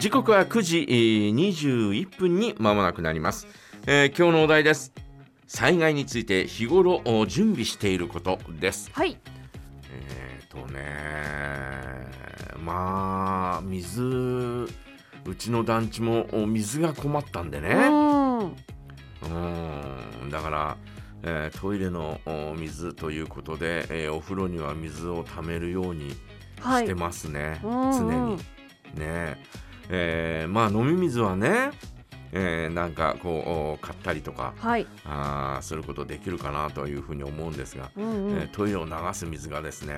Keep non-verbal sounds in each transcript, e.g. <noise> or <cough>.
時刻は9時えー21分に間もなくなります、えー今日のお題です。災害について日頃お準備していることです。はい。えー、とねまあ水うちの団地もお水が困ったんでうねん。うん。だから、えートイレのお水ということで、えーお風呂には水をためるようにはい。してますね、うん。常に。ねえーまあ飲み水はね、えーなんかこうお買ったりとかはい。あーすることできるかなというふうに思うんですが、うんうん。えートイレを流す水がですね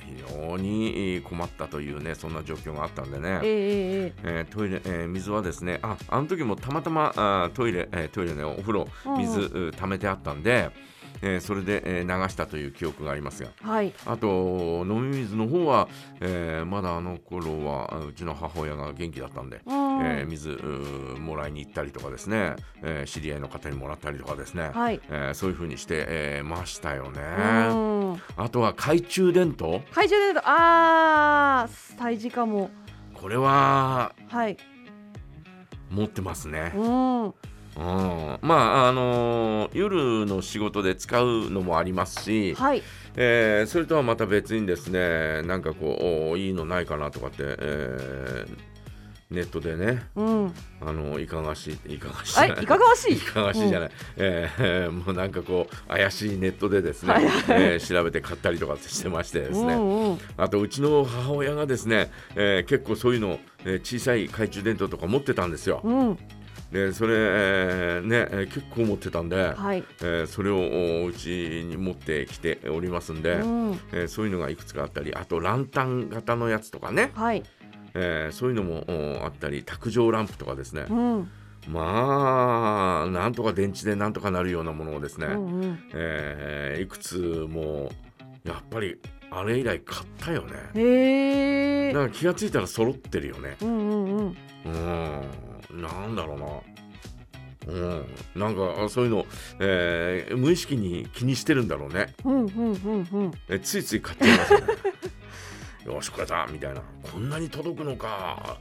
非常に困ったというねそんな状況があったんでね、ええええートイレ、えー水はですねああの時もたまたまあートイレ、えートイレねお風呂うんうん。水、う溜めてあったんで、えーそれで、えー流したという記憶がありますが。えはい。あと飲み水の方は、えーまだあの頃はうちの母親が元気だったんで、うん。えー水もらいに行ったりとかですね、えー知り合いの方にもらったりとかですね、はい。えーそういう風にして、えーましたよね。うん。あとは懐中電灯。懐中電灯。あー胎児かも。これははい。持ってますね。うんうん、まああのー夜の仕事で使うのもありますし、はい。えーそれとはまた別にですねなんかこうおいいのないかなとかって、えーネットでねうん。あのいかがわしいいかがわしいあい。かがわしい？いかがわしいじゃない、<laughs> えーもうなんかこう怪しいネットでですね、はい。えー調べて買ったりとかしてましてですね、うんうん。あとうちの母親がですね、えー結構そういうの、えー小さい懐中電灯とか持ってたんですよ。うんでそれ、えーね、えー結構持ってたんで、はい。えーそれをおうちに持ってきておりますんで、うん。えーそういうのがいくつかあったりあとランタン型のやつとかね、はい。えーそういうのもおあったり卓上ランプとかですね、うん。まあなんとか電池でなんとかなるようなものをですね、うんうん。えーいくつもやっぱりあれ以来買ったよね。へんか気がついたら揃ってるよね。うんうんうん。うん、なんだろうな。うん、なんかあそういうの、えー無意識に気にしてるんだろうね。うんうんうんうんえついつい買っちゃいますよね。<laughs> よしこれだみたいな。こんなに届くのか。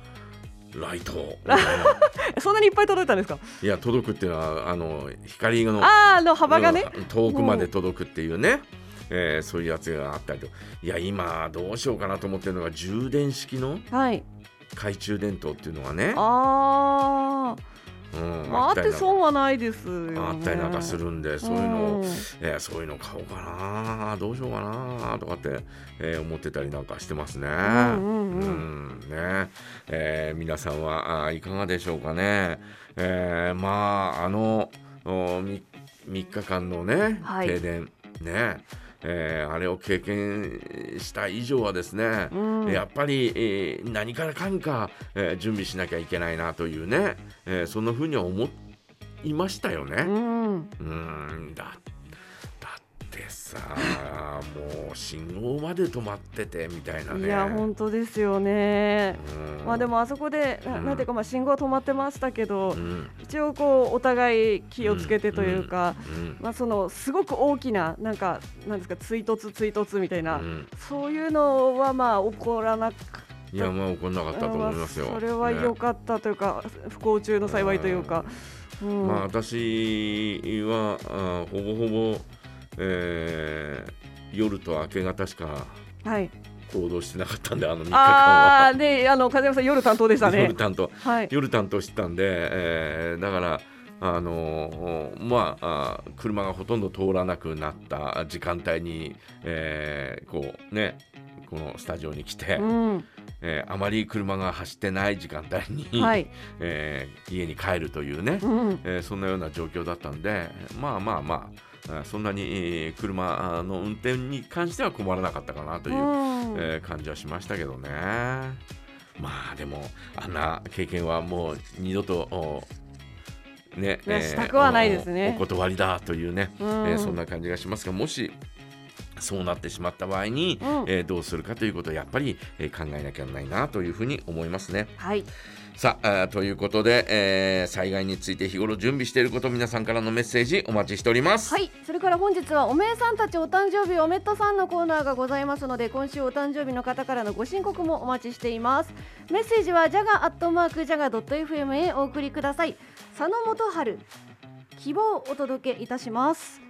ライト <laughs> そんなにいっぱい届いたんですか？いや届くっていうのはあの光のあーあの幅がねうん遠くまで届くっていうね。えーそういうやつがあったりといや今どうしようかなと思ってるのが充電式のはい懐中電灯っていうのがね、あうんあまああって損はないですよね。あったりなんかするんでそういうのを、ん。えーそういうの買おうかなどうしようかなとかって、えー思ってたりなんかしてますね。んうんうん。ね。えー皆さんはあーいかがでしょうかね。えーまああのおみ3日間のね、はい。停電。ねえーあれを経験した以上はですね、うん。やっぱり、えー何からかんか、えー準備しなきゃいけないなというね、えーそんな風には思いましたよね。うん。うーん。だだってさもう信号まで止まっててみたいなね。いや本当ですよね。うん。まあでもあそこでなうんていうかまあ信号は止まってましたけどうん。一応こうお互い気をつけてというかうん。まあそのすごく大きななんかなんですか追突追突みたいなうん。そういうのはまあ起こらなくいやまあ怒んなかったと思いますよ。それは良かったというか不幸中の幸いというか。うん。まあ私はあほぼほぼ、えー夜と明け方しかはい。行動してなかったんであの3日間は。ああであの風山さん夜担当でしたね。夜担当。はい。夜担当してたんで、えーだからあのーまあ車がほとんど通らなくなった時間帯に、えーこうねこのスタジオに来て、うん。えーあまり車が走ってない時間帯に、はい。えー家に帰るというね、うん。えーそんなような状況だったんでまあまあまあそんなに、えー車の運転に関しては困らなかったかなという、うん。えー感じはしましたけどね。まあでもあんな経験はもう二度とおねしたくはないですね。おお断りだというね、うん。えーそんな感じがしますがもしそうなってしまった場合に、うん。えーどうするかということをやっぱり、えー考えなきゃならないなというふうに思いますね。はい。さああーということで、えー災害について日頃準備していること皆さんからのメッセージお待ちしております。はい。それから本日はおめえさんたちお誕生日おめっとさんのコーナーがございますので今週お誕生日の方からのご申告もお待ちしています。メッセージはジャガアットマークジャガドット FM へお送りください。佐野元春希望をお届けいたします